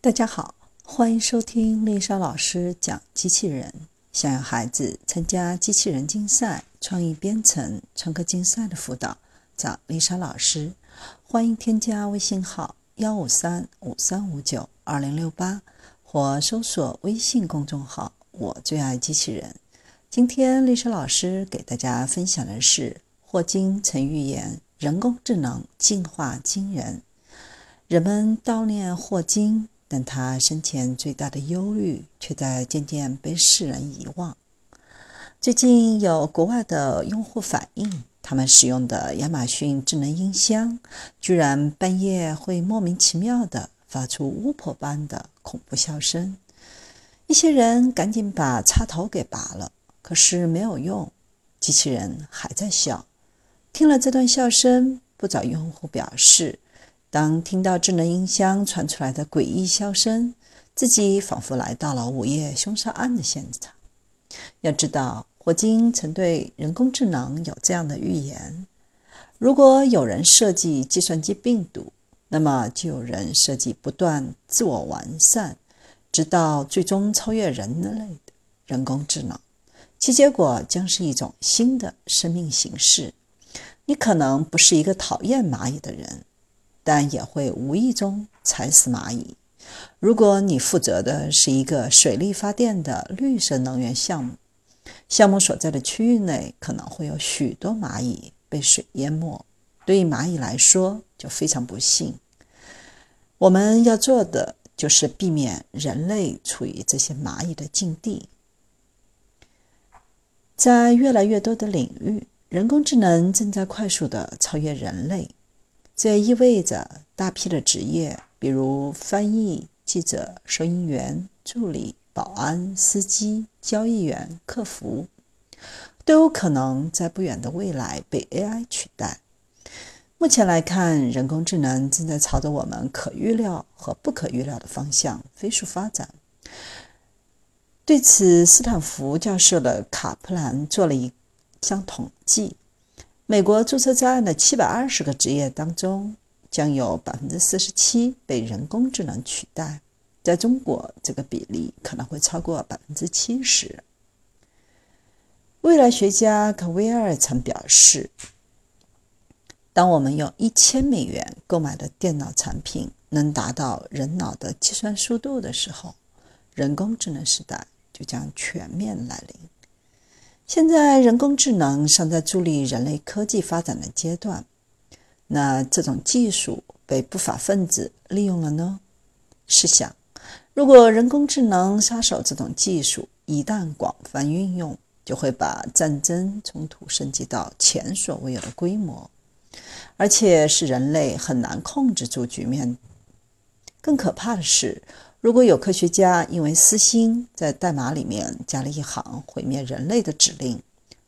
大家好，欢迎收听丽莎老师讲机器人。想要孩子参加机器人竞赛、创意编程、创客竞赛的辅导，找丽莎老师。欢迎添加微信号幺五三五三五九二零六八，或搜索微信公众号“我最爱机器人”。今天丽莎老师给大家分享的是霍金曾预言人工智能进化惊人。人们悼念霍金。但他生前最大的忧虑，却在渐渐被世人遗忘。最近有国外的用户反映，他们使用的亚马逊智能音箱，居然半夜会莫名其妙地发出巫婆般的恐怖笑声。一些人赶紧把插头给拔了，可是没有用，机器人还在笑。听了这段笑声，不少用户表示。当听到智能音箱传出来的诡异笑声，自己仿佛来到了午夜凶杀案的现场。要知道，霍金曾对人工智能有这样的预言：如果有人设计计算机病毒，那么就有人设计不断自我完善，直到最终超越人类的人工智能。其结果将是一种新的生命形式。你可能不是一个讨厌蚂蚁的人。但也会无意中踩死蚂蚁。如果你负责的是一个水力发电的绿色能源项目，项目所在的区域内可能会有许多蚂蚁被水淹没。对于蚂蚁来说，就非常不幸。我们要做的就是避免人类处于这些蚂蚁的境地。在越来越多的领域，人工智能正在快速地超越人类。这意味着大批的职业，比如翻译、记者、收银员、助理、保安、司机、交易员、客服，都有可能在不远的未来被 AI 取代。目前来看，人工智能正在朝着我们可预料和不可预料的方向飞速发展。对此，斯坦福教授的卡普兰做了一项统计。美国注册在案的七百二十个职业当中，将有百分之四十七被人工智能取代。在中国，这个比例可能会超过百分之七十。未来学家科威尔曾表示：“当我们用一千美元购买的电脑产品能达到人脑的计算速度的时候，人工智能时代就将全面来临。”现在，人工智能尚在助力人类科技发展的阶段。那这种技术被不法分子利用了呢？试想，如果人工智能杀手这种技术一旦广泛运用，就会把战争冲突升级到前所未有的规模，而且使人类很难控制住局面。更可怕的是。如果有科学家因为私心在代码里面加了一行毁灭人类的指令，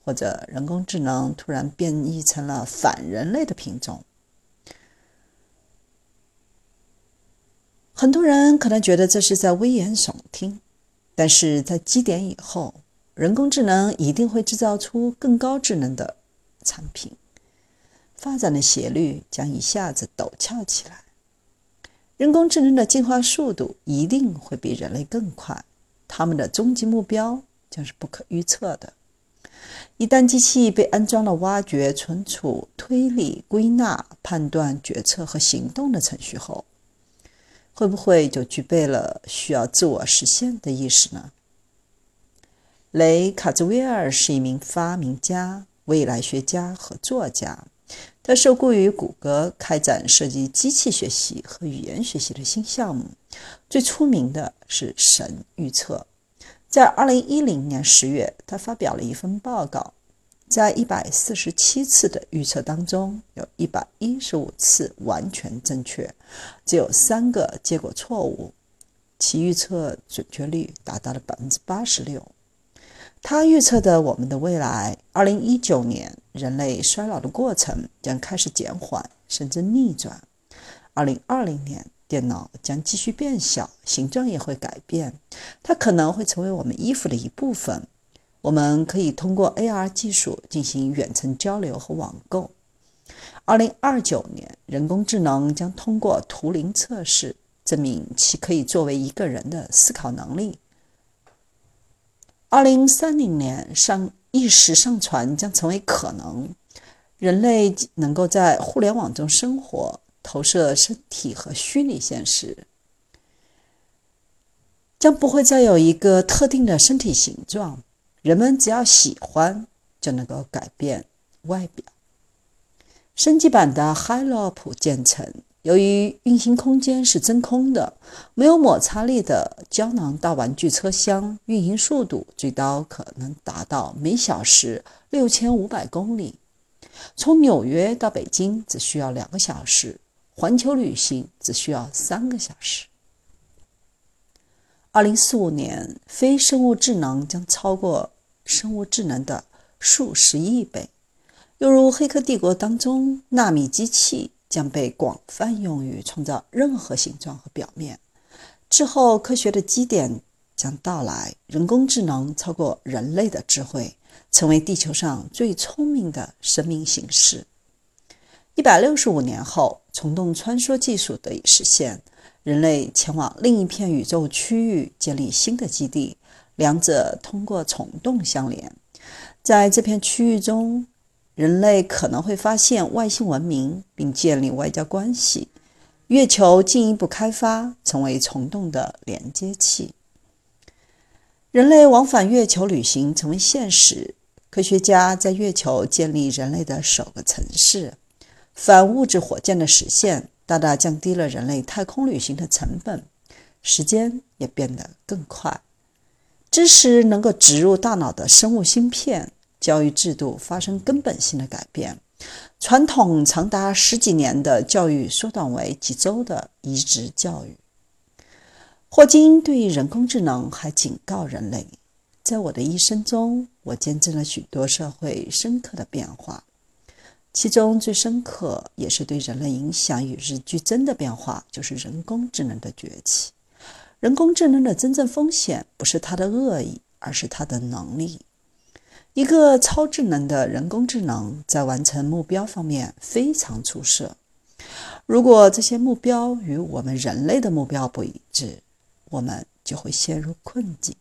或者人工智能突然变异成了反人类的品种，很多人可能觉得这是在危言耸听。但是在基点以后，人工智能一定会制造出更高智能的产品，发展的斜率将一下子陡峭起来。人工智能的进化速度一定会比人类更快，他们的终极目标将是不可预测的。一旦机器被安装了挖掘、存储、推理、归纳、判断、决策和行动的程序后，会不会就具备了需要自我实现的意识呢？雷卡兹威尔是一名发明家、未来学家和作家。他受雇于谷歌，开展涉及机器学习和语言学习的新项目。最出名的是神预测。在2010年10月，他发表了一份报告，在147次的预测当中，有一百一十五次完全正确，只有三个结果错误，其预测准确率达到了百分之八十六。他预测的我们的未来：2019年，人类衰老的过程将开始减缓，甚至逆转；2020年，电脑将继续变小，形状也会改变，它可能会成为我们衣服的一部分。我们可以通过 AR 技术进行远程交流和网购。2029年，人工智能将通过图灵测试。证明其可以作为一个人的思考能力。二零三零年上意识上传将成为可能，人类能够在互联网中生活，投射身体和虚拟现实，将不会再有一个特定的身体形状。人们只要喜欢，就能够改变外表。升级版的 Halo 普建成。由于运行空间是真空的、没有摩擦力的胶囊大玩具车厢，运行速度最高可能达到每小时六千五百公里。从纽约到北京只需要两个小时，环球旅行只需要三个小时。二零四五年，非生物智能将超过生物智能的数十亿倍。犹如《黑客帝国》当中纳米机器。将被广泛用于创造任何形状和表面。之后，科学的基点将到来，人工智能超过人类的智慧，成为地球上最聪明的生命形式。一百六十五年后，虫洞穿梭技术得以实现，人类前往另一片宇宙区域建立新的基地，两者通过虫洞相连。在这片区域中。人类可能会发现外星文明，并建立外交关系。月球进一步开发，成为虫洞的连接器。人类往返月球旅行成为现实。科学家在月球建立人类的首个城市。反物质火箭的实现，大大降低了人类太空旅行的成本，时间也变得更快。知识能够植入大脑的生物芯片。教育制度发生根本性的改变，传统长达十几年的教育缩短为几周的移植教育。霍金对人工智能还警告人类：“在我的一生中，我见证了许多社会深刻的变化，其中最深刻也是对人类影响与日俱增的变化，就是人工智能的崛起。人工智能的真正风险不是它的恶意，而是它的能力。”一个超智能的人工智能在完成目标方面非常出色。如果这些目标与我们人类的目标不一致，我们就会陷入困境。